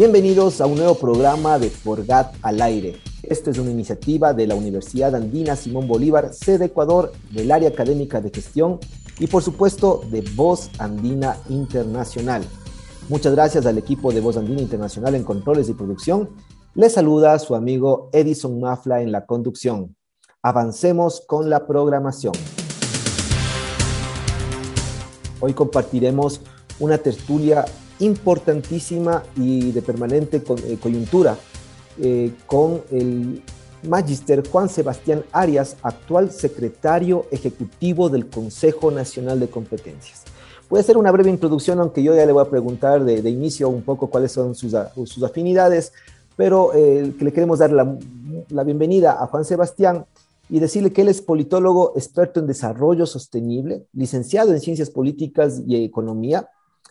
Bienvenidos a un nuevo programa de Forgat al aire. Esta es una iniciativa de la Universidad Andina Simón Bolívar, sede Ecuador, del área académica de gestión y por supuesto de Voz Andina Internacional. Muchas gracias al equipo de Voz Andina Internacional en controles y producción. Les saluda su amigo Edison Mafla en la conducción. Avancemos con la programación. Hoy compartiremos una tertulia importantísima y de permanente eh, coyuntura eh, con el Magister Juan Sebastián Arias, actual secretario ejecutivo del Consejo Nacional de Competencias. Voy a hacer una breve introducción, aunque yo ya le voy a preguntar de, inicio un poco cuáles son sus, sus afinidades, pero eh, que le queremos dar la, la bienvenida a Juan Sebastián y decirle que él es politólogo experto en desarrollo sostenible, licenciado en ciencias políticas y economía,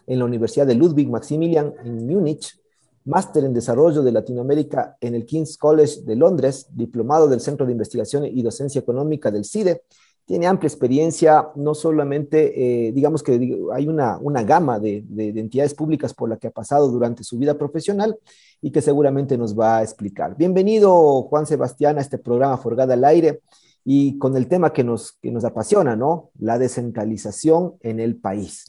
en la Universidad de Ludwig Maximilian en Múnich, máster en desarrollo de Latinoamérica en el King's College de Londres, diplomado del Centro de Investigación y Docencia Económica del CIDE. Tiene amplia experiencia, no solamente, eh, digamos que hay una, una gama de, de, entidades públicas por la que ha pasado durante su vida profesional y que seguramente nos va a explicar. Bienvenido, Juan Sebastián, a este programa Forgada al Aire y con el tema que nos, que nos apasiona, ¿no? La descentralización en el país.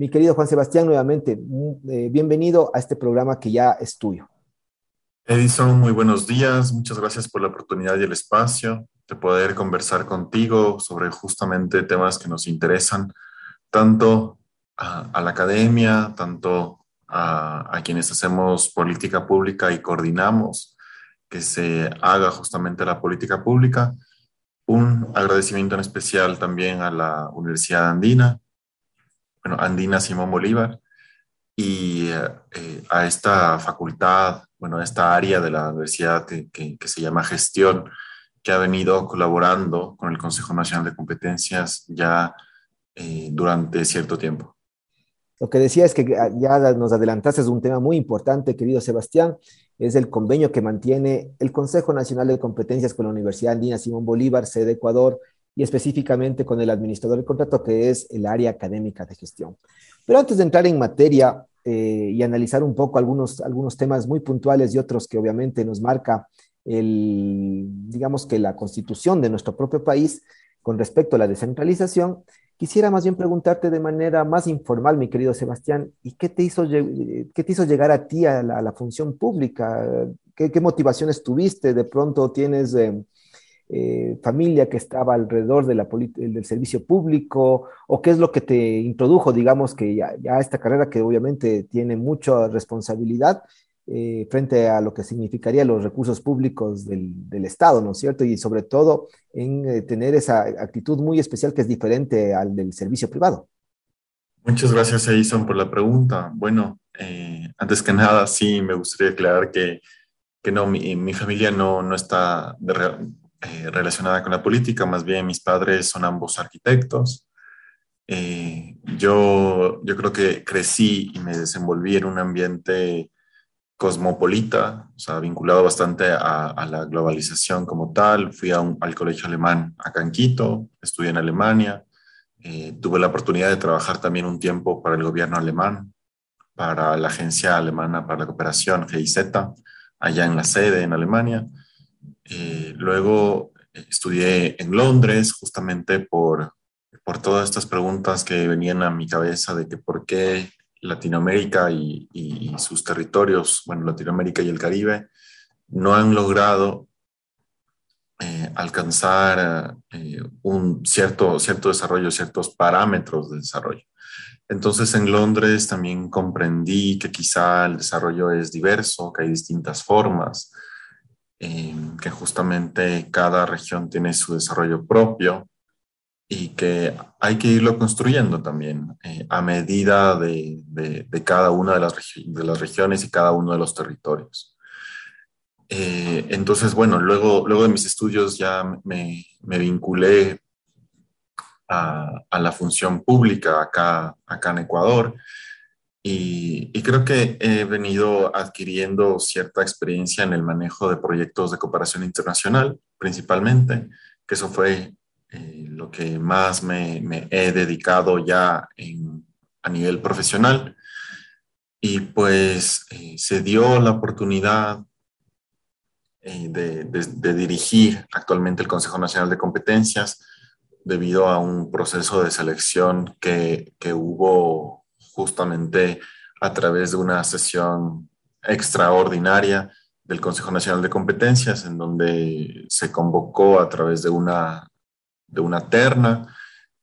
Mi querido Juan Sebastián, nuevamente, mm, eh, bienvenido a este programa que ya es tuyo. Edison, muy buenos días. Muchas gracias por la oportunidad y el espacio de poder conversar contigo sobre justamente temas que nos interesan, tanto a, la academia, tanto a, a, quienes hacemos política pública y coordinamos que se haga justamente la política pública. Un agradecimiento en especial también a la Universidad Andina bueno, Andina Simón Bolívar, y eh, a esta facultad, bueno, a esta área de la universidad que, que, se llama gestión, que ha venido colaborando con el Consejo Nacional de Competencias ya eh, durante cierto tiempo. Lo que decía es que ya nos adelantaste, es un tema muy importante, querido Sebastián, es el convenio que mantiene el Consejo Nacional de Competencias con la Universidad Andina Simón Bolívar, sede Ecuador, y específicamente con el administrador del contrato, que es el área académica de gestión. Pero antes de entrar en materia eh, y analizar un poco algunos, algunos temas muy puntuales y otros que obviamente nos marca el, digamos que la constitución de nuestro propio país con respecto a la descentralización, quisiera más bien preguntarte de manera más informal, mi querido Sebastián, ¿y qué te hizo, qué te hizo llegar a ti a la, función pública? ¿Qué, ¿Qué, motivaciones tuviste? ¿De pronto tienes... Eh, eh, familia que estaba alrededor de la del servicio público o qué es lo que te introdujo, digamos, que ya, esta carrera que obviamente tiene mucha responsabilidad eh, frente a lo que significaría los recursos públicos del, Estado, ¿no es cierto? Y sobre todo en eh, tener esa actitud muy especial que es diferente al del servicio privado. Muchas gracias, Edison, por la pregunta. Bueno, antes que nada, sí, me gustaría aclarar que, que no, mi, mi familia no, no está de, eh, relacionada con la política, más bien mis padres son ambos arquitectos. Eh, yo, yo creo que crecí y me desenvolví en un ambiente cosmopolita, o sea, vinculado bastante a, la globalización como tal. Fui a un, al colegio alemán acá en Quito, estudié en Alemania, eh, tuve la oportunidad de trabajar también un tiempo para el gobierno alemán, para la Agencia Alemana para la Cooperación, GIZ, allá en la sede en Alemania. Eh, luego eh, estudié en Londres justamente por, por todas estas preguntas que venían a mi cabeza de que por qué Latinoamérica y, sus territorios, bueno, Latinoamérica y el Caribe, no han logrado eh, alcanzar un cierto, cierto desarrollo, ciertos parámetros de desarrollo. Entonces en Londres también comprendí que quizá el desarrollo es diverso, que hay distintas formas, que justamente cada región tiene su desarrollo propio y que hay que irlo construyendo también eh, a medida de, cada una de las, de las regiones y cada uno de los territorios. Eh, entonces, bueno, luego, luego de mis estudios ya me, vinculé a, la función pública acá, acá en Ecuador y, y, creo que he venido adquiriendo cierta experiencia en el manejo de proyectos de cooperación internacional, principalmente, que eso fue eh, lo que más me, he dedicado ya a nivel profesional. Y pues eh, se dio la oportunidad eh, de, dirigir actualmente el Consejo Nacional de Competencias debido a un proceso de selección que, que hubo justamente a través de una sesión extraordinaria del Consejo Nacional de Competencias, en donde se convocó a través de una de una terna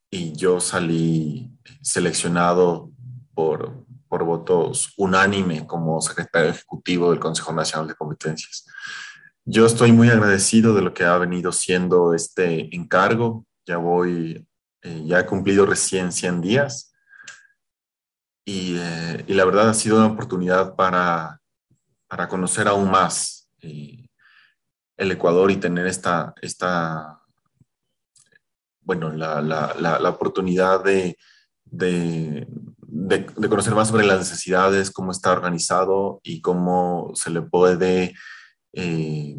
y yo salí seleccionado por, por votos unánime como secretario ejecutivo del Consejo Nacional de Competencias. Yo estoy muy agradecido de lo que ha venido siendo este encargo. Ya voy, eh, ya he cumplido recién 100 días y, eh, y, la verdad ha sido una oportunidad para, para conocer aún más eh, el Ecuador y tener esta, esta bueno, la, la, la, oportunidad de, de, de, conocer más sobre las necesidades, cómo está organizado y cómo se le puede eh,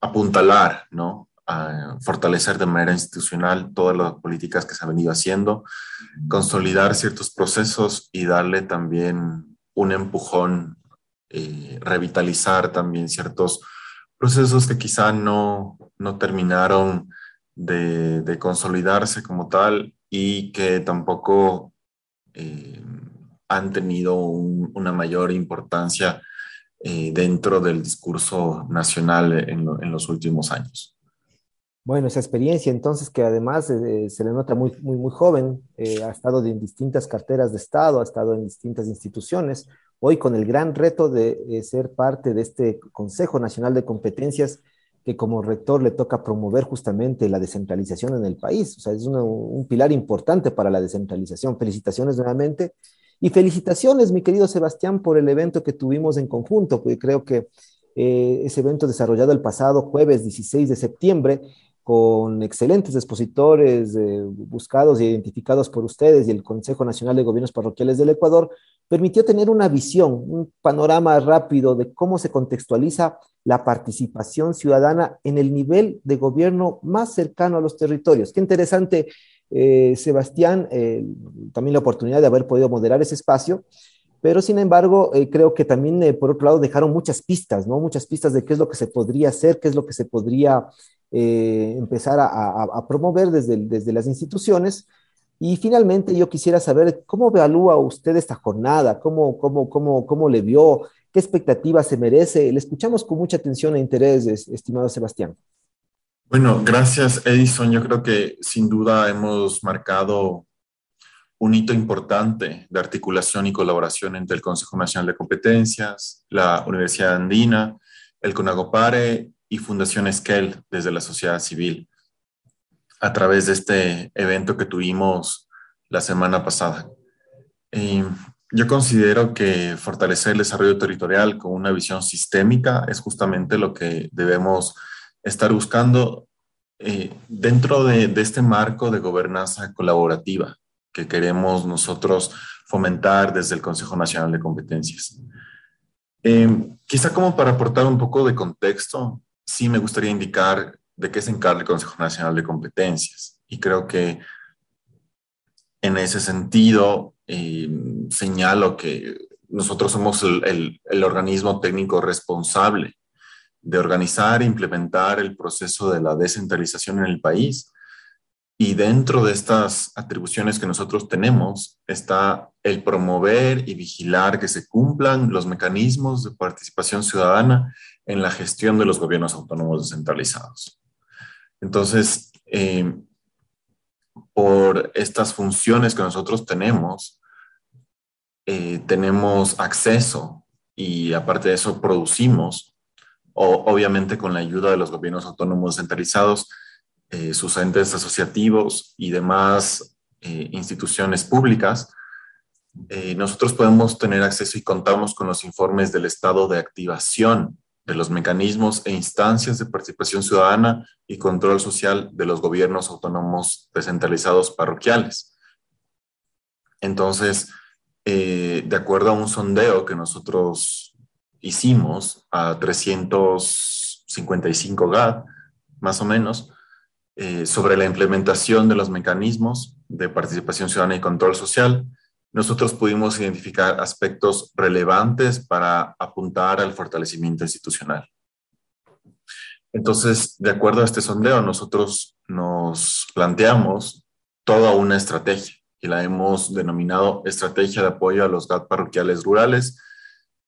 apuntalar, ¿no? A fortalecer de manera institucional todas las políticas que se han venido haciendo, consolidar ciertos procesos y darle también un empujón, eh, revitalizar también ciertos procesos que quizá no, no terminaron de, consolidarse como tal y que tampoco eh, han tenido una mayor importancia eh, dentro del discurso nacional en, los últimos años. Bueno, esa experiencia entonces que además eh, se le nota muy, muy, muy joven, ha estado en distintas carteras de Estado, ha estado en distintas instituciones, hoy con el gran reto de ser parte de este Consejo Nacional de Competencias que como rector le toca promover justamente la descentralización en el país. O sea, es un pilar importante para la descentralización. Felicitaciones nuevamente. Y felicitaciones, mi querido Sebastián, por el evento que tuvimos en conjunto, porque creo que eh, ese evento desarrollado el pasado jueves 16 de septiembre con excelentes expositores eh, buscados e identificados por ustedes y el Consejo Nacional de Gobiernos Parroquiales del Ecuador, permitió tener una visión, un panorama rápido de cómo se contextualiza la participación ciudadana en el nivel de gobierno más cercano a los territorios. Qué interesante, eh, Sebastián, eh, también la oportunidad de haber podido moderar ese espacio pero sin embargo, creo que también, por otro lado, dejaron muchas pistas, ¿no? Muchas pistas de qué es lo que se podría hacer, qué es lo que se podría eh, empezar a, promover desde, desde las instituciones. Y finalmente yo quisiera saber cómo evalúa usted esta jornada, cómo, cómo, cómo, cómo le vio, qué expectativas se merece. Le escuchamos con mucha atención e interés, estimado Sebastián. Bueno, gracias Edison. Yo creo que sin duda hemos marcado un hito importante de articulación y colaboración entre el Consejo Nacional de Competencias, la Universidad Andina, el CONAGOPARE y Fundación Esquel desde la sociedad civil a través de este evento que tuvimos la semana pasada. yo considero que fortalecer el desarrollo territorial con una visión sistémica es justamente lo que debemos estar buscando eh, dentro de, este marco de gobernanza colaborativa que queremos nosotros fomentar desde el Consejo Nacional de Competencias. Eh, quizá como para aportar un poco de contexto, sí me gustaría indicar de qué se encarga el Consejo Nacional de Competencias. Y creo que en ese sentido eh, señalo que nosotros somos el, el, organismo técnico responsable de organizar e implementar el proceso de la descentralización en el país. Y dentro de estas atribuciones que nosotros tenemos está el promover y vigilar que se cumplan los mecanismos de participación ciudadana en la gestión de los gobiernos autónomos descentralizados. Entonces, eh, por estas funciones que nosotros tenemos, eh, tenemos acceso y aparte de eso producimos, o, obviamente con la ayuda de los gobiernos autónomos descentralizados, eh, sus entes asociativos y demás instituciones públicas, nosotros podemos tener acceso y contamos con los informes del estado de activación de los mecanismos e instancias de participación ciudadana y control social de los gobiernos autónomos descentralizados parroquiales. Entonces, de acuerdo a un sondeo que nosotros hicimos a 355 GAD, más o menos, eh, sobre la implementación de los mecanismos de participación ciudadana y control social, nosotros pudimos identificar aspectos relevantes para apuntar al fortalecimiento institucional. Entonces, de acuerdo a este sondeo, nosotros nos planteamos toda una estrategia y la hemos denominado Estrategia de Apoyo a los GAT Parroquiales Rurales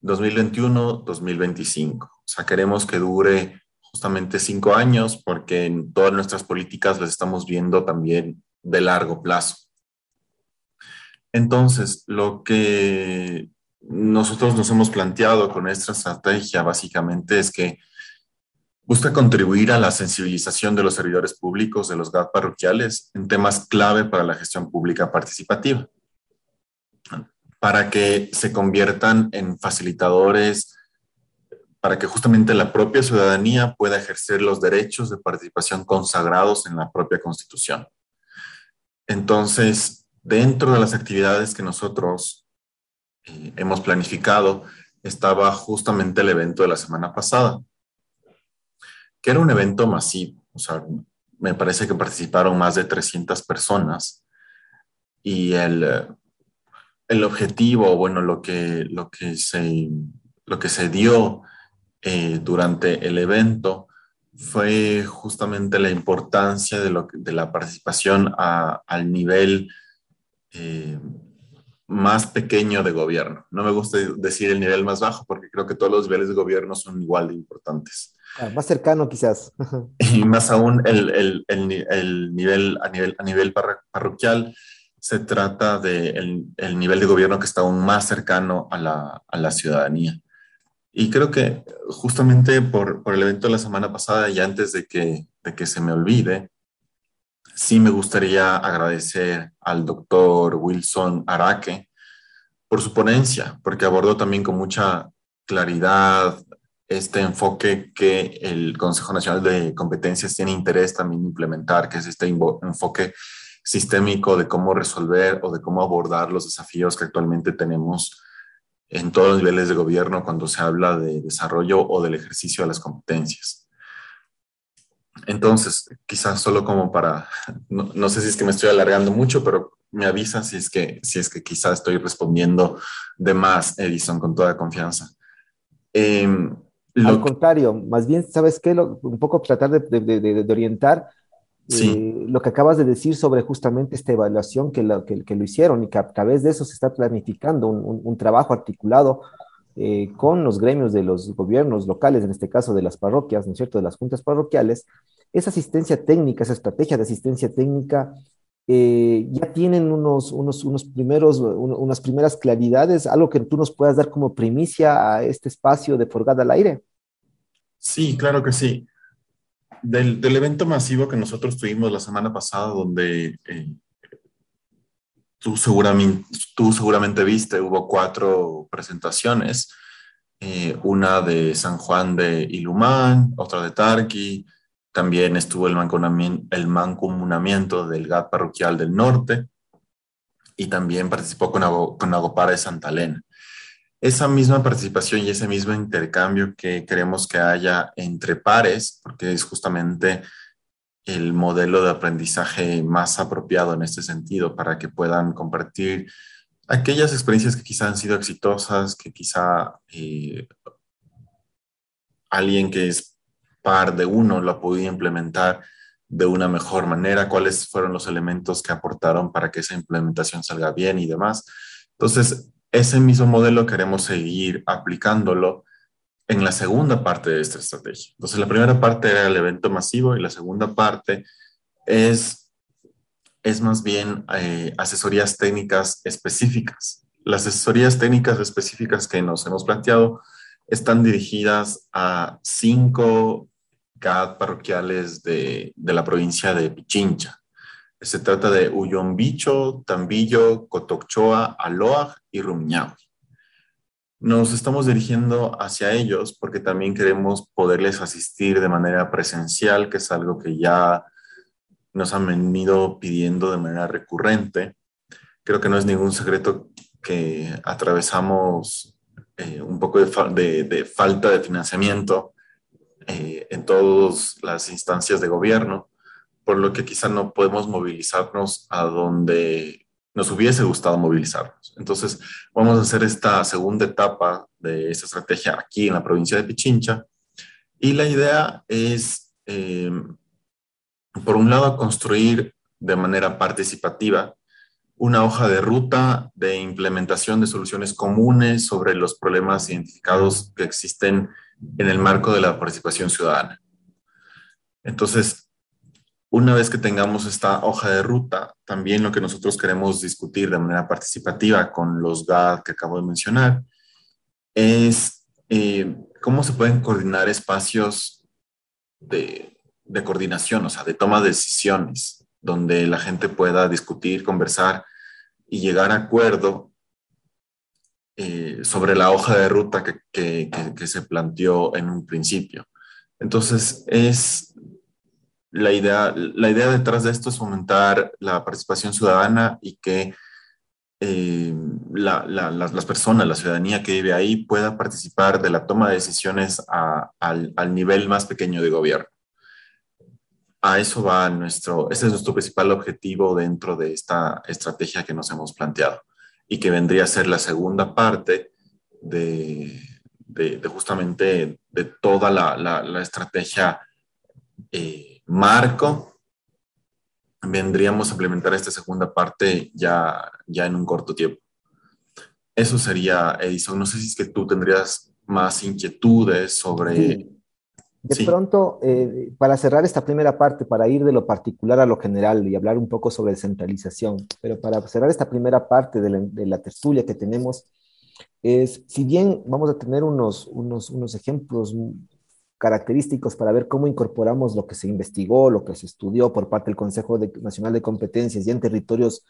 2021-2025. O sea, queremos que dure justamente cinco años, porque en todas nuestras políticas las estamos viendo también de largo plazo. Entonces, lo que nosotros nos hemos planteado con esta estrategia básicamente es que busca contribuir a la sensibilización de los servidores públicos de los GAT parroquiales en temas clave para la gestión pública participativa, para que se conviertan en facilitadores para que justamente la propia ciudadanía pueda ejercer los derechos de participación consagrados en la propia Constitución. Entonces, dentro de las actividades que nosotros eh, hemos planificado, estaba justamente el evento de la semana pasada, que era un evento masivo. O sea, me parece que participaron más de 300 personas y el, el objetivo, bueno, lo que, lo que, se, lo que se dio eh, durante el evento fue justamente la importancia de, lo, de la participación al nivel eh, más pequeño de gobierno. No me gusta decir el nivel más bajo porque creo que todos los niveles de gobierno son igual de importantes. Ah, más cercano quizás. Y más aún el, el, el, nivel, a nivel, a nivel parroquial se trata del de el nivel de gobierno que está aún más cercano a la, a la ciudadanía. Y creo que justamente por, por, el evento de la semana pasada y antes de que, de que se me olvide, sí me gustaría agradecer al doctor Wilson Araque por su ponencia, porque abordó también con mucha claridad este enfoque que el Consejo Nacional de Competencias tiene interés también implementar, que es este enfoque sistémico de cómo resolver o de cómo abordar los desafíos que actualmente tenemos en todos los niveles de gobierno cuando se habla de desarrollo o del ejercicio de las competencias. Entonces, quizás solo como para, no, sé si es que me estoy alargando mucho, pero me avisa si es que, si es que quizás estoy respondiendo de más, Edison, con toda confianza. Em, Al contrario, más bien, ¿sabes qué? un poco tratar de, de orientar Sí. Eh, lo que acabas de decir sobre justamente esta evaluación que lo, que, lo hicieron y que a través de eso se está planificando un, un, trabajo articulado eh, con los gremios de los gobiernos locales, en este caso de las parroquias, ¿no es cierto?, de las juntas parroquiales, esa asistencia técnica, esa estrategia de asistencia técnica, eh, ya tienen unos, unos, unos primeros, unas primeras claridades, algo que tú nos puedas dar como primicia a este espacio de Forgada al Aire. Sí, claro que sí. Del, evento masivo que nosotros tuvimos la semana pasada, donde eh, tú, seguramente, tú seguramente viste, hubo cuatro presentaciones, eh, una de San Juan de Ilumán, otra de Tarqui, también estuvo el el mancomunamiento del GAT parroquial del norte y también participó con, con Agopara de Santa Elena. Esa misma participación y ese mismo intercambio que queremos que haya entre pares, porque es justamente el modelo de aprendizaje más apropiado en este sentido para que puedan compartir aquellas experiencias que quizá han sido exitosas, que quizá eh, alguien que es par de uno lo ha podido implementar de una mejor manera, cuáles fueron los elementos que aportaron para que esa implementación salga bien y demás. Entonces, ese mismo modelo queremos seguir aplicándolo en la segunda parte de esta estrategia. Entonces, la primera parte era el evento masivo y la segunda parte es, es más bien eh, asesorías técnicas específicas. Las asesorías técnicas específicas que nos hemos planteado están dirigidas a cinco GAD parroquiales de, de la provincia de Pichincha. Se trata de Uyombicho, Tambillo, Cotocchoa, Aloa y Rumiñahui. Nos estamos dirigiendo hacia ellos porque también queremos poderles asistir de manera presencial, que es algo que ya nos han venido pidiendo de manera recurrente. Creo que no es ningún secreto que atravesamos eh, un poco de, falta de financiamiento eh, en todas las instancias de gobierno, por lo que quizá no podemos movilizarnos a donde nos hubiese gustado movilizarnos. Entonces, vamos a hacer esta segunda etapa de esta estrategia aquí en la provincia de Pichincha. Y la idea es, eh, por un lado, construir de manera participativa una hoja de ruta de implementación de soluciones comunes sobre los problemas identificados que existen en el marco de la participación ciudadana. Entonces, una vez que tengamos esta hoja de ruta, también lo que nosotros queremos discutir de manera participativa con los GAD que acabo de mencionar es eh, cómo se pueden coordinar espacios de, de coordinación, o sea, de toma de decisiones donde la gente pueda discutir, conversar y llegar a acuerdo eh, sobre la hoja de ruta que, se planteó en un principio. Entonces, es la idea, la idea detrás de esto es fomentar la participación ciudadana y que eh, la, la, las personas, la ciudadanía que vive ahí pueda participar de la toma de decisiones al nivel más pequeño de gobierno a eso va nuestro, ese es nuestro principal objetivo dentro de esta estrategia que nos hemos planteado y que vendría a ser la segunda parte de, de, justamente de toda la, la, estrategia eh, marco. Vendríamos a implementar esta segunda parte ya, ya en un corto tiempo. Eso sería, Edison. No sé si es que tú tendrías más inquietudes sobre... De pronto, eh, para cerrar esta primera parte, para ir de lo particular a lo general y hablar un poco sobre descentralización, pero para cerrar esta primera parte de la, de la tertulia que tenemos, es, si bien vamos a tener unos, unos, unos ejemplos característicos para ver cómo incorporamos lo que se investigó, lo que se estudió por parte del Consejo Nacional de Competencias y en territorios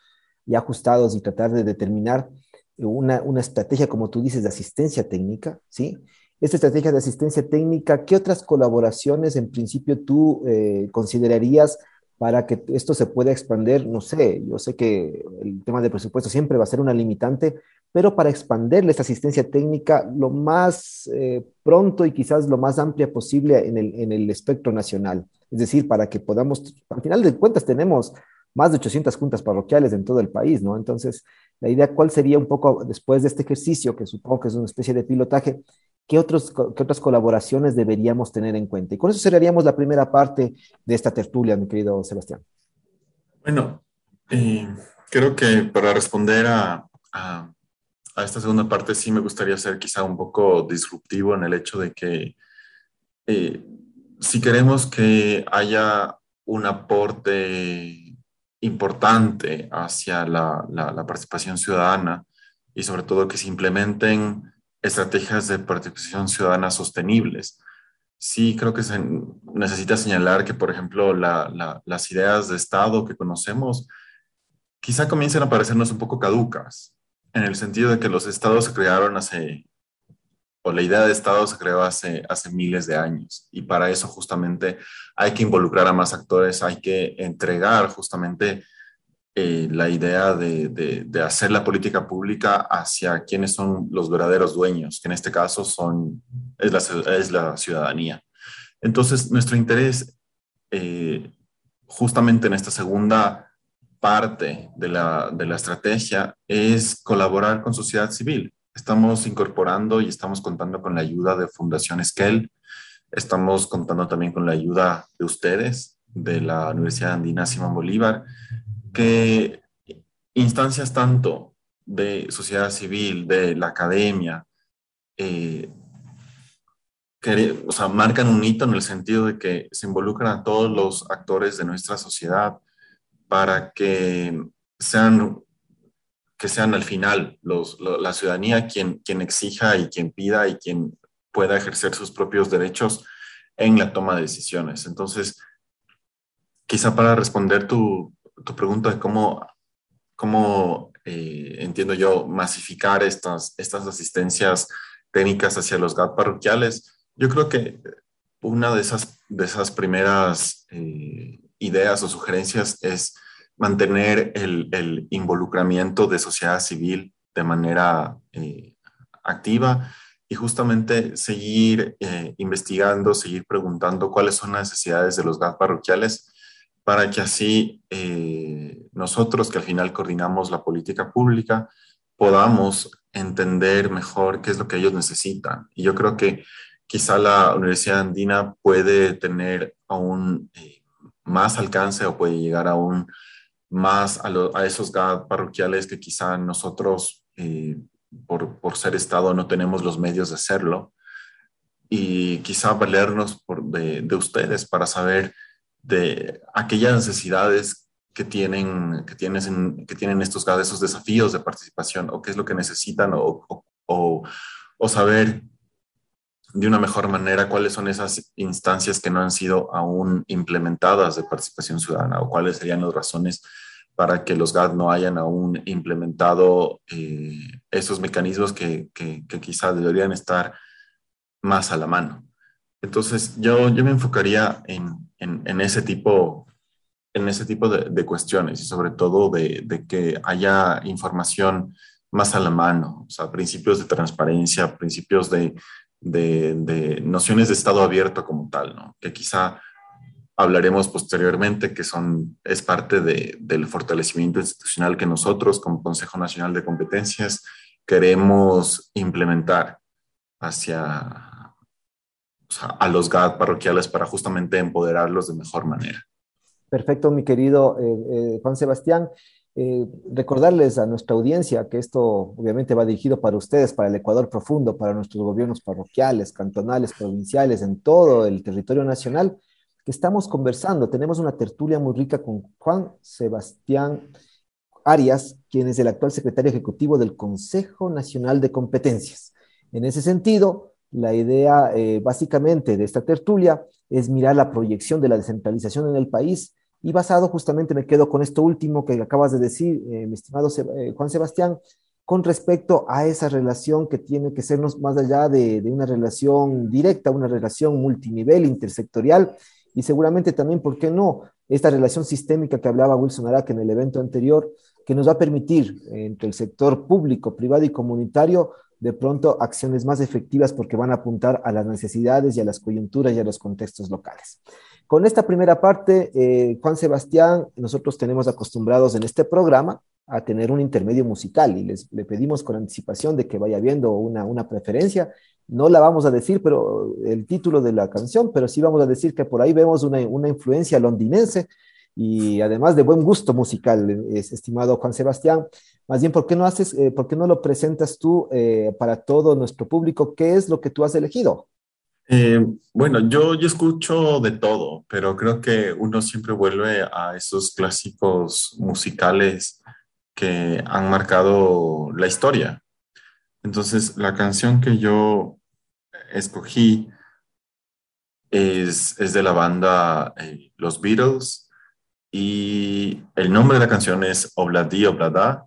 ya ajustados y tratar de determinar una, una estrategia, como tú dices, de asistencia técnica, ¿sí? Esta estrategia de asistencia técnica, ¿qué otras colaboraciones en principio tú eh, considerarías para que esto se pueda expandir? No sé, yo sé que el tema del presupuesto siempre va a ser una limitante, pero para expandirle esta asistencia técnica lo más eh, pronto y quizás lo más amplia posible en el, en el espectro nacional. Es decir, para que podamos, al final de cuentas tenemos más de 800 juntas parroquiales en todo el país, ¿no? Entonces, la idea, ¿cuál sería un poco después de este ejercicio, que supongo que es una especie de pilotaje, ¿qué, otros, qué otras colaboraciones deberíamos tener en cuenta? Y con eso cerraríamos la primera parte de esta tertulia, mi querido Sebastián. Bueno, eh, creo que para responder a, a, a, esta segunda parte sí me gustaría ser quizá un poco disruptivo en el hecho de que eh, si queremos que haya un aporte importante hacia la, la, la participación ciudadana y sobre todo que se implementen estrategias de participación ciudadana sostenibles. Sí, creo que se necesita señalar que, por ejemplo, las ideas de Estado que conocemos quizá comiencen a parecernos un poco caducas, en el sentido de que los estados se crearon hace, o la idea de Estado se creó hace, miles de años, y para eso justamente hay que involucrar a más actores, hay que entregar justamente eh, la idea de, de, hacer la política pública hacia quienes son los verdaderos dueños, que en este caso son, es, la, es la ciudadanía. Entonces, nuestro interés eh, justamente en esta segunda parte de la, de la estrategia es colaborar con sociedad civil. Estamos incorporando y estamos contando con la ayuda de Fundación Esquel, estamos contando también con la ayuda de ustedes, de la Universidad Andina Simón Bolívar, que instancias tanto de sociedad civil, de la academia, eh, o sea, marcan un hito en el sentido de que se involucran a todos los actores de nuestra sociedad para que sean, que sean al final los, la ciudadanía quien, quien exija y quien pida y quien pueda ejercer sus propios derechos en la toma de decisiones. Entonces, quizá para responder tu, pregunta de cómo, cómo eh, entiendo yo, masificar estas, estas asistencias técnicas hacia los GAT parroquiales, yo creo que una de esas, de esas primeras eh, ideas o sugerencias es mantener el, involucramiento de sociedad civil de manera eh, activa y justamente seguir eh, investigando, seguir preguntando cuáles son las necesidades de los GAT parroquiales para que así nosotros, que al final coordinamos la política pública, podamos entender mejor qué es lo que ellos necesitan. Y yo creo que quizá la Universidad Andina puede tener aún eh, más alcance o puede llegar aún más a, esos GAD parroquiales que quizá nosotros, eh, por, por, ser Estado, no tenemos los medios de hacerlo. Y quizá valernos por, de, ustedes para saber de aquellas necesidades que tienen, que tienen, que tienen estos esos desafíos de participación, o qué es lo que necesitan, o, o, o saber de una mejor manera cuáles son esas instancias que no han sido aún implementadas de participación ciudadana o cuáles serían las razones para que los GAD no hayan aún implementado eh, esos mecanismos que, que, quizás deberían estar más a la mano. Entonces, yo, yo me enfocaría en, en, ese tipo, en ese tipo de, cuestiones y sobre todo de, de, que haya información más a la mano, o sea, principios de transparencia, principios de, de, nociones de Estado abierto como tal, ¿no? que quizá hablaremos posteriormente, que son, es parte del fortalecimiento institucional que nosotros como Consejo Nacional de Competencias queremos implementar hacia a los GAD parroquiales para justamente empoderarlos de mejor manera. Perfecto, mi querido eh, eh, Juan Sebastián. Eh, recordarles a nuestra audiencia que esto obviamente va dirigido para ustedes, para el Ecuador profundo, para nuestros gobiernos parroquiales, cantonales, provinciales, en todo el territorio nacional, que estamos conversando. Tenemos una tertulia muy rica con Juan Sebastián Arias, quien es el actual secretario ejecutivo del Consejo Nacional de Competencias. En ese sentido, la idea eh, básicamente de esta tertulia es mirar la proyección de la descentralización en el país y basado justamente, me quedo con esto último que acabas de decir, eh, mi estimado eh, Juan Sebastián, con respecto a esa relación que tiene que sernos más allá de, una relación directa, una relación multinivel, intersectorial, y seguramente también, ¿por qué no? Esta relación sistémica que hablaba Wilson Araque en el evento anterior, que nos va a permitir entre el sector público, privado y comunitario de pronto acciones más efectivas porque van a apuntar a las necesidades y a las coyunturas y a los contextos locales. Con esta primera parte, eh, Juan Sebastián, nosotros tenemos acostumbrados en este programa a tener un intermedio musical y les le pedimos con anticipación de que vaya viendo una, una preferencia. No la vamos a decir, pero el título de la canción, pero sí vamos a decir que por ahí vemos una, una influencia londinense y además de buen gusto musical, estimado Juan Sebastián. Más bien, ¿por qué no haces, eh, por qué no lo presentas tú eh, para todo nuestro público? ¿Qué es lo que tú has elegido? Eh, bueno, yo, yo escucho de todo, pero creo que uno siempre vuelve a esos clásicos musicales que han marcado la historia. Entonces, la canción que yo escogí es, es de la banda eh, Los Beatles y el nombre de la canción es Obladi Oblada,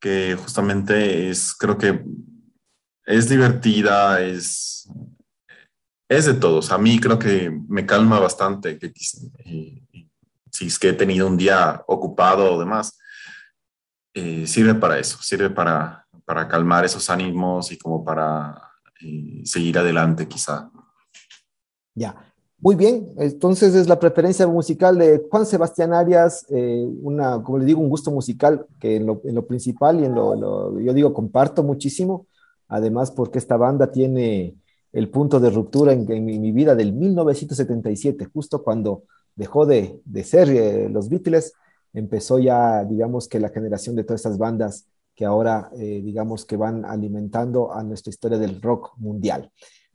que justamente es, creo que es divertida, es es de todos. A mí creo que me calma bastante. Que, si es que he tenido un día ocupado o demás, eh, sirve para eso, sirve para, para calmar esos ánimos y como para eh, seguir adelante quizá. Ya, muy bien. Entonces es la preferencia musical de Juan Sebastián Arias, eh, una, como le digo, un gusto musical que en lo, en lo principal y en lo, lo, yo digo, comparto muchísimo. Además, porque esta banda tiene el punto de ruptura en, mi vida del 1977, justo cuando dejó de, ser eh, los Beatles, empezó ya, digamos que la generación de todas estas bandas que ahora, eh, digamos que van alimentando a nuestra historia del rock mundial.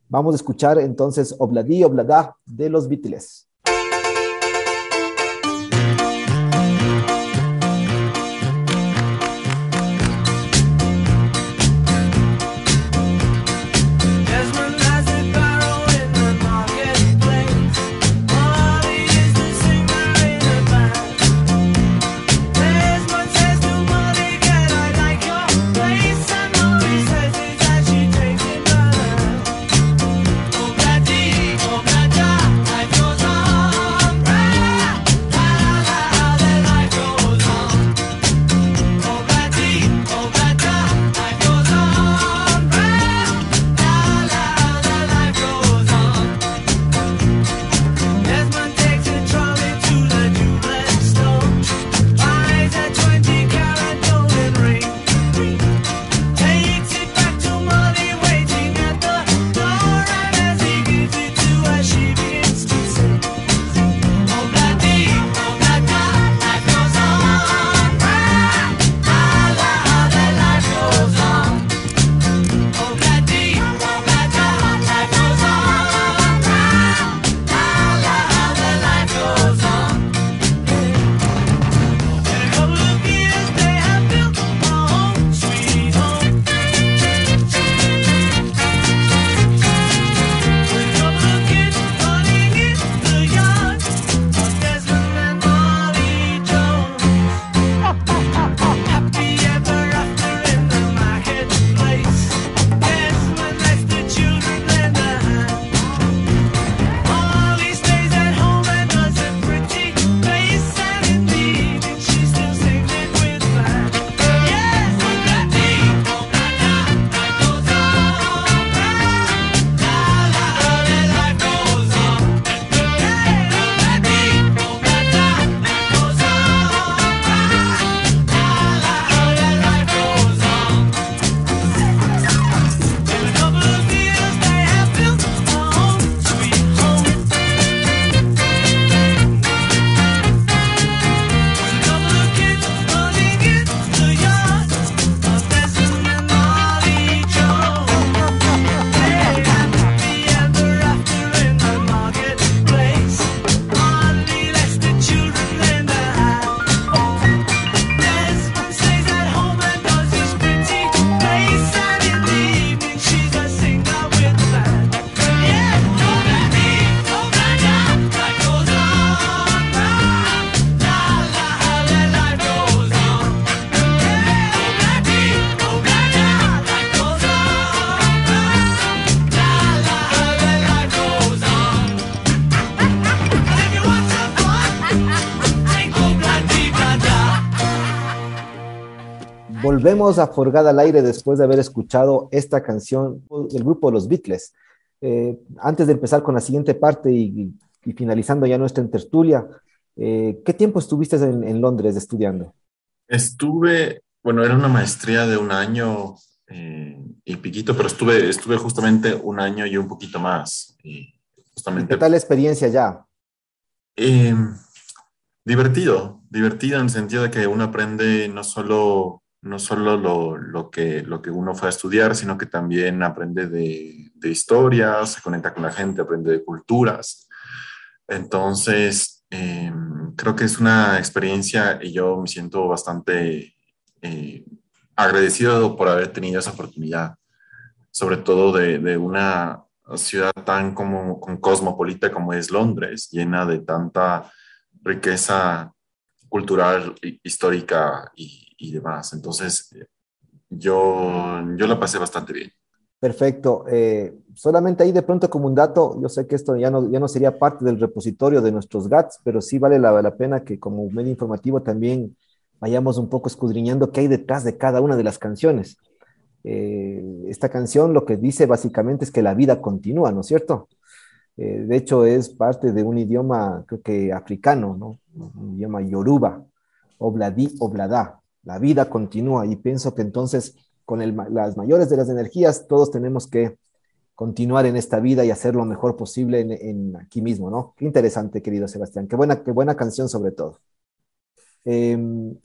Vamos a escuchar entonces Obladí, Obladá de los Beatles. Volvemos a Forgada al aire después de haber escuchado esta canción del grupo Los Beatles. Eh, antes de empezar con la siguiente parte y, finalizando ya nuestra tertulia, eh, ¿qué tiempo estuviste en, Londres estudiando? Estuve, bueno, era una maestría de un año eh, y piquito, pero estuve, estuve justamente un año y un poquito más. Y justamente, ¿Qué tal la experiencia ya? divertido, divertido en el sentido de que uno aprende no solo no solo lo, lo, que, lo que uno fue a estudiar, sino que también aprende de, de historia, se conecta con la gente, aprende de culturas. Entonces, em, creo que es una experiencia y yo me siento bastante eh, agradecido por haber tenido esa oportunidad, sobre todo de, de una ciudad tan como, cosmopolita como es Londres, llena de tanta riqueza cultural, histórica y, y demás. Entonces, yo, yo la pasé bastante bien. Perfecto. Eh, solamente ahí de pronto como un dato, yo sé que esto ya no, ya no sería parte del repositorio de nuestros GATS, pero sí vale la, pena que como medio informativo también vayamos un poco escudriñando qué hay detrás de cada una de las canciones. Eh, esta canción lo que dice básicamente es que la vida continúa, ¿no es cierto? Eh, de hecho, es parte de un idioma, creo que africano, ¿no? Un idioma yoruba, obladí, oblada, la vida continúa y pienso que entonces con las mayores de las energías todos tenemos que continuar en esta vida y hacer lo mejor posible en, aquí mismo, ¿no? Qué interesante, querido Sebastián, qué buena, qué buena canción sobre todo. Em,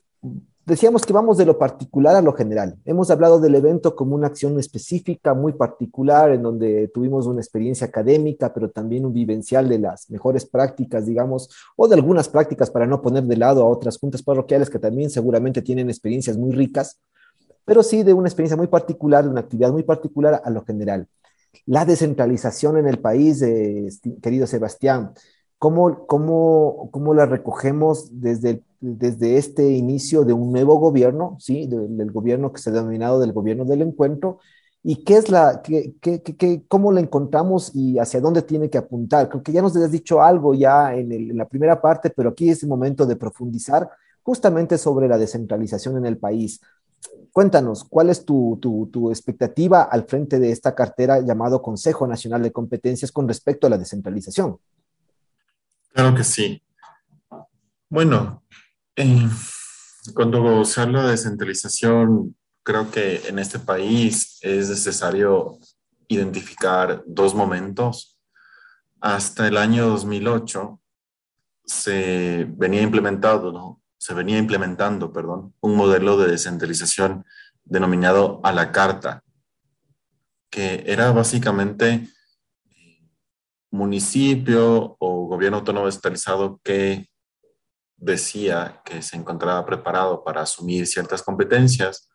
Decíamos que vamos de lo particular a lo general. Hemos hablado del evento como una acción específica, muy particular, en donde tuvimos una experiencia académica, pero también un vivencial de las mejores prácticas, digamos, o de algunas prácticas para no poner de lado a otras juntas parroquiales que también seguramente tienen experiencias muy ricas, pero sí de una experiencia muy particular, de una actividad muy particular a lo general. La descentralización en el país, eh, querido Sebastián, ¿cómo, cómo, cómo la recogemos desde el desde este inicio de un nuevo gobierno, ¿sí? del gobierno que se ha denominado del gobierno del encuentro, y qué es la, qué, qué, qué, cómo la encontramos y hacia dónde tiene que apuntar. Creo que ya nos has dicho algo ya en, en, la primera parte, pero aquí es el momento de profundizar justamente sobre la descentralización en el país. Cuéntanos, ¿cuál es tu, tu, tu expectativa al frente de esta cartera llamado Consejo Nacional de Competencias con respecto a la descentralización? Claro que sí. Bueno, eh, cuando se habla de descentralización, creo que en este país es necesario identificar dos momentos. Hasta el año 2008 se venía implementado, ¿no? se venía implementando, perdón, un modelo de descentralización denominado a la carta, que era básicamente municipio o gobierno autónomo descentralizado que decía que se encontraba preparado para asumir ciertas competencias,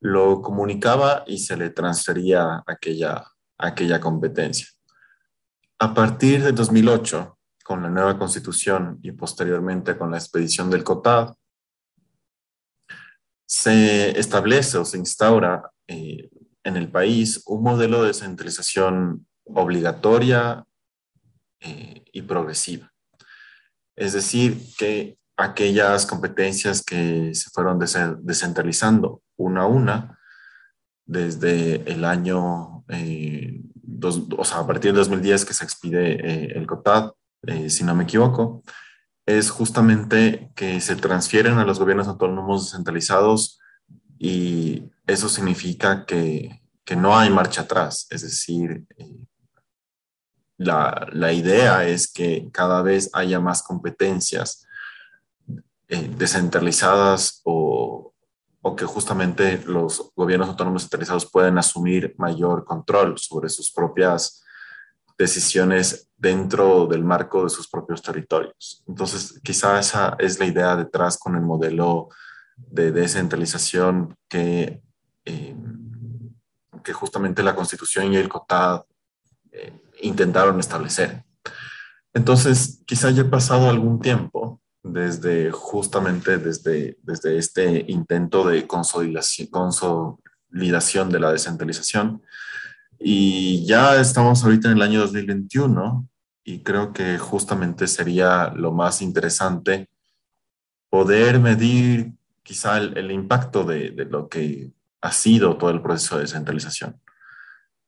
lo comunicaba y se le transfería aquella, aquella competencia. A partir de 2008, con la nueva constitución y posteriormente con la expedición del COTAD, se establece o se instaura eh, en el país un modelo de descentralización obligatoria eh, y progresiva. Es decir, que aquellas competencias que se fueron descentralizando una a una desde el año, eh, o sea, a partir de 2010 que se expide eh, el COTAD, si no me equivoco, es justamente que se transfieren a los gobiernos autónomos descentralizados y eso significa que, que no hay marcha atrás, es decir, la, la, idea es que cada vez haya más competencias eh, descentralizadas o, o, que justamente los gobiernos autónomos centralizados pueden asumir mayor control sobre sus propias decisiones dentro del marco de sus propios territorios. Entonces, quizá esa es la idea detrás con el modelo de descentralización que, eh, que justamente la Constitución y el COTAD eh, intentaron establecer. Entonces, quizá haya pasado algún tiempo desde justamente desde, desde este intento de consolidación, de la descentralización. Y ya estamos ahorita en el año 2021 y creo que justamente sería lo más interesante poder medir quizá el, impacto de, lo que ha sido todo el proceso de descentralización.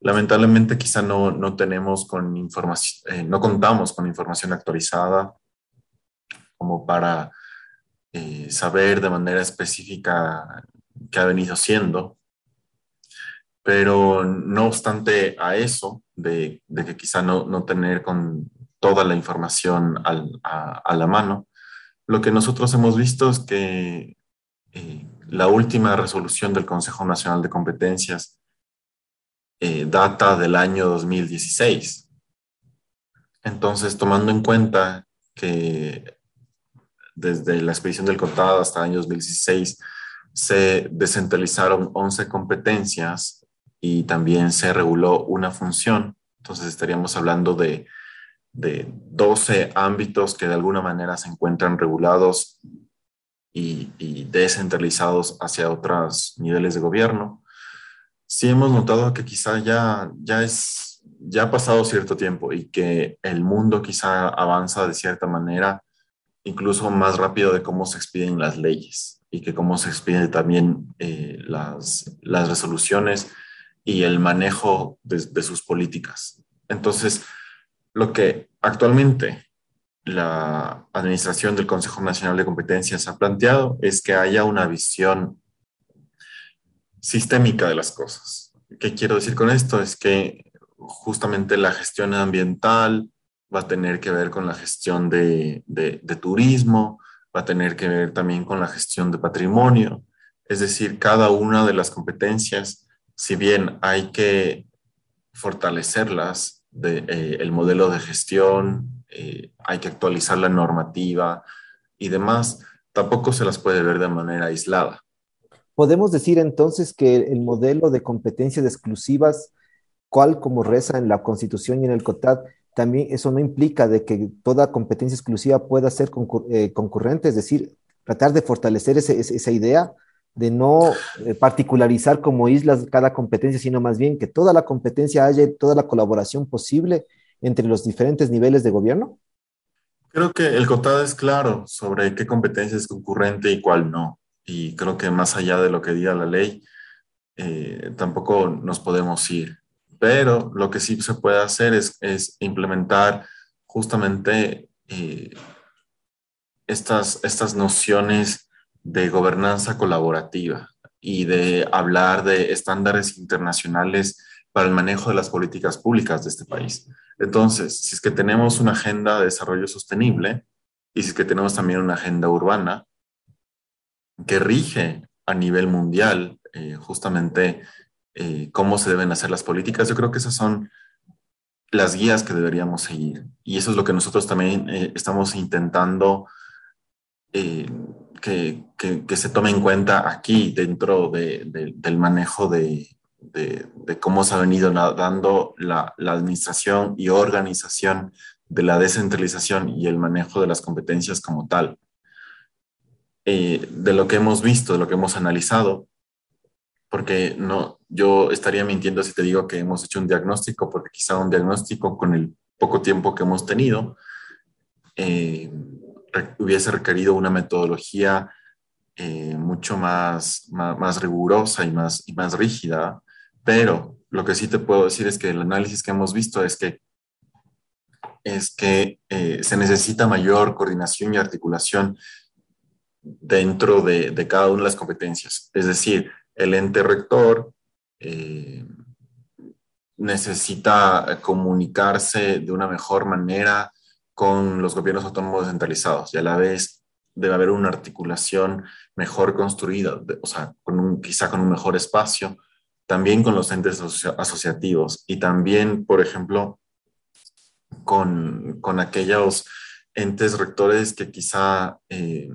Lamentablemente quizá no, no tenemos con información, eh, no contamos con información actualizada como para eh, saber de manera específica qué ha venido siendo. Pero no obstante a eso, de, que quizá no, no, tener con toda la información a, la mano, lo que nosotros hemos visto es que eh, la última resolución del Consejo Nacional de Competencias eh, data del año 2016. Entonces, tomando en cuenta que desde la expedición del contado hasta el año 2016 se descentralizaron 11 competencias y también se reguló una función, entonces estaríamos hablando de, de 12 ámbitos que de alguna manera se encuentran regulados y, y descentralizados hacia otros niveles de gobierno sí hemos notado que quizá ya, ya es, ya ha pasado cierto tiempo y que el mundo quizá avanza de cierta manera, incluso más rápido de cómo se expiden las leyes y que cómo se expiden también eh, las, las resoluciones y el manejo de, de sus políticas. Entonces, lo que actualmente la administración del Consejo Nacional de Competencias ha planteado es que haya una visión sistémica de las cosas. ¿Qué quiero decir con esto? Es que justamente la gestión ambiental va a tener que ver con la gestión de, turismo, va a tener que ver también con la gestión de patrimonio. Es decir, cada una de las competencias, si bien hay que fortalecerlas, de, eh, el modelo de gestión, eh, hay que actualizar la normativa y demás, tampoco se las puede ver de manera aislada. Podemos decir entonces que el modelo de competencias exclusivas, cual como reza en la Constitución y en el COTAD, también eso no implica de que toda competencia exclusiva pueda ser eh, concurrente, es decir, tratar de fortalecer esa idea de no eh, particularizar como islas cada competencia, sino más bien que toda la competencia haya toda la colaboración posible entre los diferentes niveles de gobierno? Creo que el COTAD es claro sobre qué competencia es concurrente y cuál no y creo que más allá de lo que diga la ley, eh, tampoco nos podemos ir. Pero lo que sí se puede hacer es, es implementar justamente eh, estas, estas nociones de gobernanza colaborativa y de hablar de estándares internacionales para el manejo de las políticas públicas de este país. Entonces, si es que tenemos una agenda de desarrollo sostenible y si es que tenemos también una agenda urbana, que rige a nivel mundial eh, justamente eh, cómo se deben hacer las políticas. Yo creo que esas son las guías que deberíamos seguir. Y eso es lo que nosotros también eh, estamos intentando que, que, se tome en cuenta aquí dentro de, del manejo de, de, cómo se ha venido dando la, la administración y organización de la descentralización y el manejo de las competencias como tal. Eh, de lo que hemos visto, de lo que hemos analizado, porque no, yo estaría mintiendo si te digo que hemos hecho un diagnóstico, porque quizá un diagnóstico con el poco tiempo que hemos tenido eh, hubiese requerido una metodología eh, mucho más, más, rigurosa y más, y más rígida, pero lo que sí te puedo decir es que el análisis que hemos visto es que es que se necesita mayor coordinación y articulación dentro de, cada una de las competencias. Es decir, el ente rector eh, necesita comunicarse de una mejor manera con los gobiernos autónomos descentralizados y a la vez debe haber una articulación mejor construida, o sea, con un, quizá con un mejor espacio, también con los entes asociativos y también, por ejemplo, con, aquellos entes rectores que quizá eh,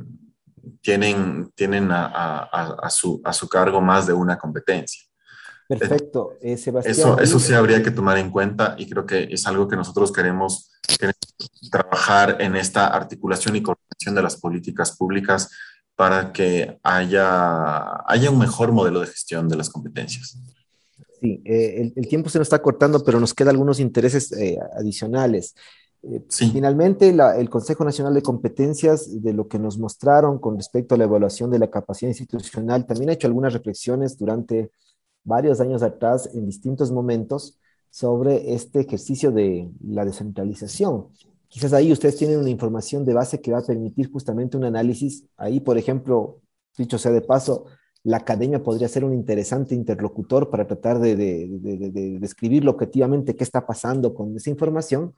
tienen, tienen a, su, a su cargo más de una competencia. Perfecto, eh, Sebastián. Eso, eso sí habría que tomar en cuenta y creo que es algo que nosotros queremos, trabajar en esta articulación y coordinación de las políticas públicas para que haya, haya un mejor modelo de gestión de las competencias. Sí, eh, el, tiempo se nos está cortando, pero nos quedan algunos intereses eh, adicionales. Eh, finalmente, el Consejo Nacional de Competencias, de lo que nos mostraron con respecto a la evaluación de la capacidad institucional, también ha hecho algunas reflexiones durante varios años atrás en distintos momentos sobre este ejercicio de la descentralización. Quizás ahí ustedes tienen una información de base que va a permitir justamente un análisis. Ahí, por ejemplo, dicho sea de paso, la academia podría ser un interesante interlocutor para tratar de, describir objetivamente qué está pasando con esa información.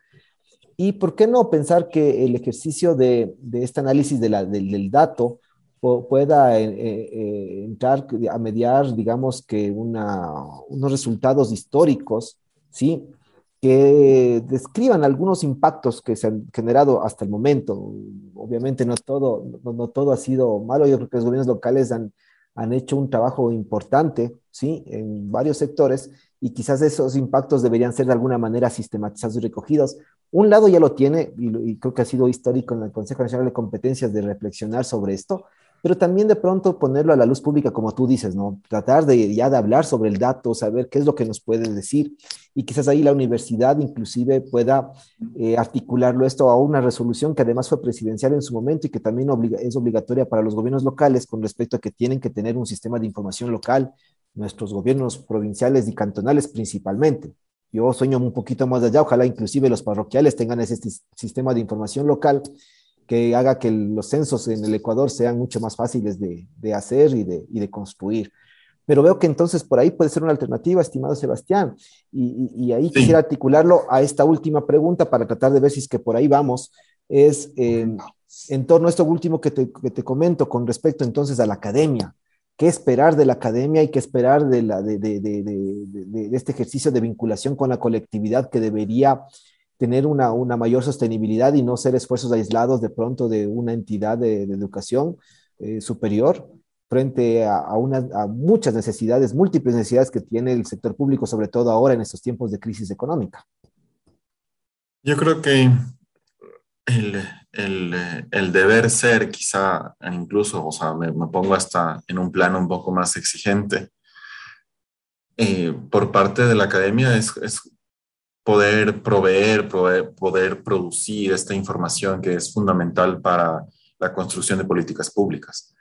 Y por qué no pensar que el ejercicio de, este análisis del, dato pueda eh, eh, entrar a mediar, digamos, que unos resultados históricos, ¿sí? que describan algunos impactos que se han generado hasta el momento. Obviamente no todo, no, todo ha sido malo, yo creo que los gobiernos locales han, han hecho un trabajo importante, ¿sí? En varios sectores y quizás esos impactos deberían ser de alguna manera sistematizados y recogidos. Un lado ya lo tiene y, y creo que ha sido histórico en el Consejo Nacional de Competencias de reflexionar sobre esto, pero también de pronto ponerlo a la luz pública, como tú dices, ¿no? Tratar de ya de hablar sobre el dato, saber qué es lo que nos puede decir, y quizás ahí la universidad inclusive pueda eh, articularlo esto a una resolución que además fue presidencial en su momento y que también es obligatoria para los gobiernos locales con respecto a que tienen que tener un sistema de información local, nuestros gobiernos provinciales y cantonales principalmente. Yo sueño un poquito más allá, ojalá inclusive los parroquiales tengan ese sistema de información local que haga que los censos en el Ecuador sean mucho más fáciles de, hacer y de, y de, construir. Pero veo que entonces por ahí puede ser una alternativa, estimado Sebastián, y, ahí quisiera articularlo a esta última pregunta para tratar de ver si es que por ahí vamos, es en torno a esto último que te, que te, comento con respecto entonces a la academia. ¿Qué esperar de la academia y qué esperar de, la, de, de este ejercicio de vinculación con la colectividad que debería tener una, una, mayor sostenibilidad y no ser esfuerzos aislados de pronto de una entidad de, educación eh, superior frente a, a, una, a, muchas necesidades, múltiples necesidades que tiene el sector público, sobre todo ahora en estos tiempos de crisis económica. Yo creo que el, el, el deber ser, quizá incluso, o sea, me, me, pongo hasta en un plano un poco más exigente, eh, por parte de la academia es, es poder proveer, poder producir esta información que es fundamental para la construcción de políticas públicas.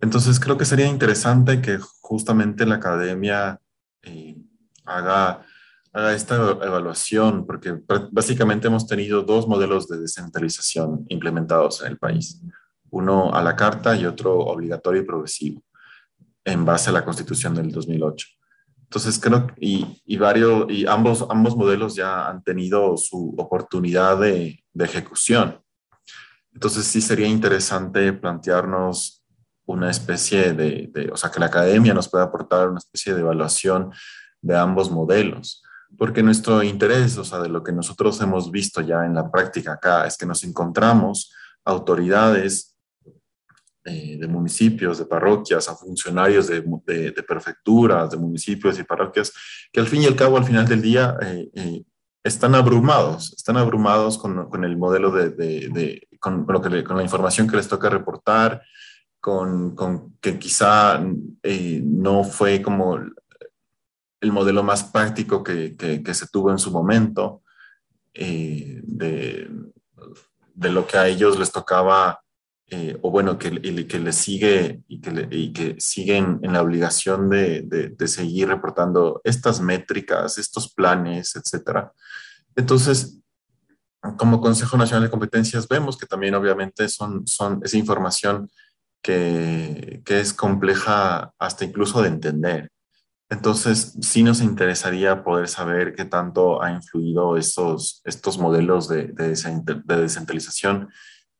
Entonces, creo que sería interesante que justamente la academia eh, haga, haga esta evaluación, porque básicamente hemos tenido dos modelos de descentralización implementados en el país, uno a la carta y otro obligatorio y progresivo, en base a la constitución del 2008. Entonces creo y, y varios y ambos ambos modelos ya han tenido su oportunidad de, de ejecución. Entonces sí sería interesante plantearnos una especie de, de, o sea, que la academia nos pueda aportar una especie de evaluación de ambos modelos, porque nuestro interés, o sea, de lo que nosotros hemos visto ya en la práctica acá, es que nos encontramos autoridades eh, de municipios, de parroquias, a funcionarios de, de, prefecturas, de municipios y parroquias, que al fin y al cabo, al final del día, eh, eh, están abrumados, están abrumados con, con el modelo de, de con, lo que con la información que les toca reportar, con, con que quizá no fue como el modelo más práctico que, que, se tuvo en su momento, de, de lo que a ellos les tocaba eh, o bueno, que, que le sigue y que, que siguen en la obligación de, de, seguir reportando estas métricas, estos planes, etcétera. Entonces, como Consejo Nacional de Competencias vemos que también obviamente son, son esa información que, que es compleja hasta incluso de entender. Entonces, sí nos interesaría poder saber qué tanto ha influido estos, estos modelos de, de, de descentralización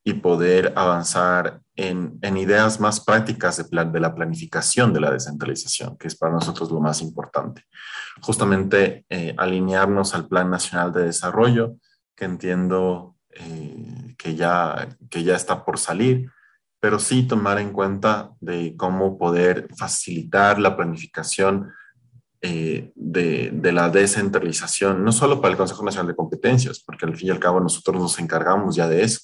y poder avanzar en, en ideas más prácticas de, plan, de la planificación de la descentralización, que es para nosotros lo más importante. Justamente eh, alinearnos al Plan Nacional de Desarrollo, que entiendo eh, que, ya, que ya está por salir, pero sí tomar en cuenta de cómo poder facilitar la planificación eh, de, de, la descentralización, no solo para el Consejo Nacional de Competencias, porque al fin y al cabo nosotros nos encargamos ya de eso,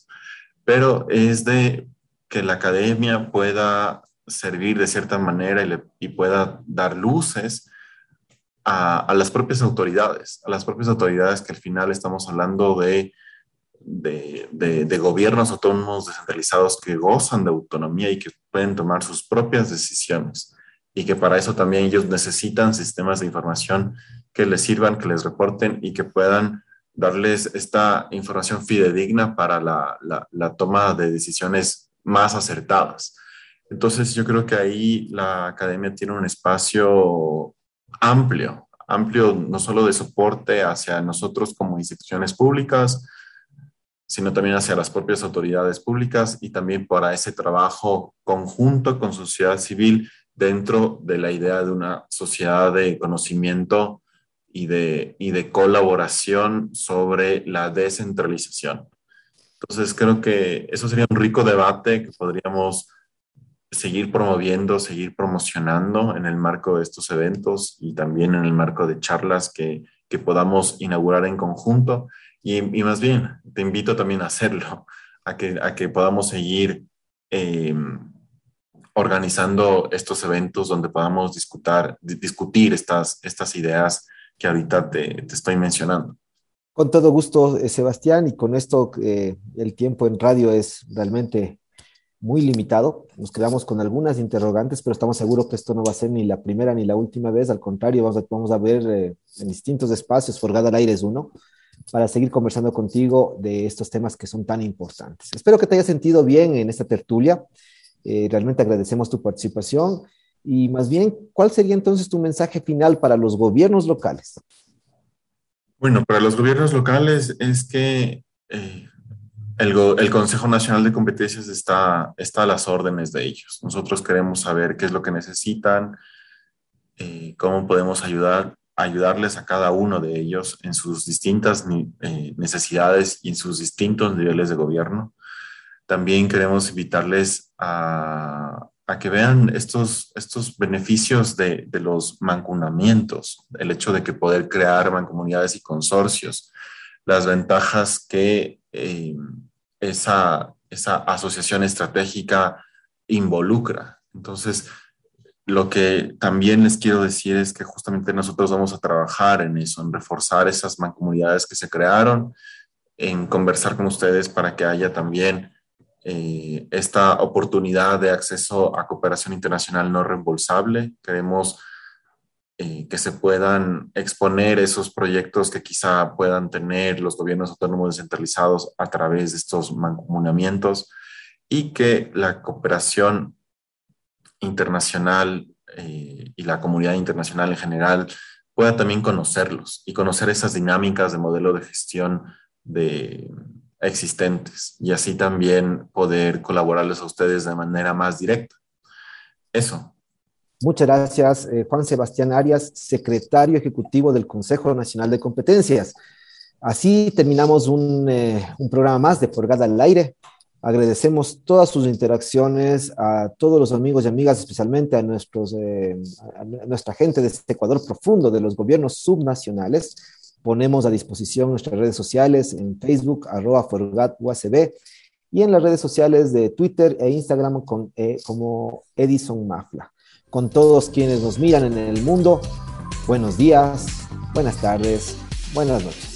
pero es de que la academia pueda servir de cierta manera y, pueda dar luces a, a, las propias autoridades, a las propias autoridades que al final estamos hablando de, de, de, gobiernos autónomos descentralizados que gozan de autonomía y que pueden tomar sus propias decisiones y que para eso también ellos necesitan sistemas de información que les sirvan, que les reporten y que puedan darles esta información fidedigna para la, toma de decisiones más acertadas. Entonces yo creo que ahí la academia tiene un espacio amplio, amplio no solo de soporte hacia nosotros como instituciones públicas, sino también hacia las propias autoridades públicas y también para ese trabajo conjunto con sociedad civil dentro de la idea de una sociedad de conocimiento y de, y de colaboración sobre la descentralización. Entonces creo que eso sería un rico debate que podríamos seguir promoviendo, seguir promocionando en el marco de estos eventos y también en el marco de charlas que, que podamos inaugurar en conjunto. Y, más bien, te invito también a hacerlo, a que, a que podamos seguir eh, organizando estos eventos donde podamos discutir, estas, estas ideas que ahorita te, te estoy mencionando. Con todo gusto, eh, Sebastián, y con esto eh, el tiempo en radio es realmente muy limitado. Nos quedamos con algunas interrogantes, pero estamos seguros que esto no va a ser ni la primera ni la última vez. Al contrario, vamos a, vamos a ver eh, en distintos espacios, Forgada al Aire es uno, para seguir conversando contigo de estos temas que son tan importantes. Espero que te hayas sentido bien en esta tertulia. Eh, realmente agradecemos tu participación. Y más bien, ¿cuál sería entonces tu mensaje final para los gobiernos locales? Bueno, para los gobiernos locales es que eh, el, Consejo Nacional de Competencias está, a las órdenes de ellos. Nosotros queremos saber qué es lo que necesitan, eh, cómo podemos ayudar, ayudarles a cada uno de ellos en sus distintas necesidades y en sus distintos niveles de gobierno. También queremos invitarles a, que vean estos, estos beneficios de, de, los mancomunamientos, el hecho de que poder crear mancomunidades y consorcios, las ventajas que eh, esa, esa asociación estratégica involucra. Entonces, lo que también les quiero decir es que justamente nosotros vamos a trabajar en eso, en reforzar esas mancomunidades que se crearon, en conversar con ustedes para que haya también eh, esta oportunidad de acceso a cooperación internacional no reembolsable. Queremos eh, que se puedan exponer esos proyectos que quizá puedan tener los gobiernos autónomos descentralizados a través de estos mancomunamientos y que la cooperación internacional eh, y la comunidad internacional en general pueda también conocerlos y conocer esas dinámicas de modelo de gestión de existentes y así también poder colaborarles a ustedes de manera más directa. Eso, Muchas gracias, eh, Juan Sebastián Arias, secretario ejecutivo del Consejo Nacional de Competencias. Así terminamos un, eh, programa más de Porgada al Aire. Agradecemos todas sus interacciones a todos los amigos y amigas, especialmente a, nuestros, eh, a nuestra gente de este Ecuador profundo, de los gobiernos subnacionales. Ponemos a disposición nuestras redes sociales en Facebook, arroba UACB, y en las redes sociales de Twitter e Instagram con, como Edison Mafla con todos quienes nos miran en el mundo. Buenos días, buenas tardes, buenas noches.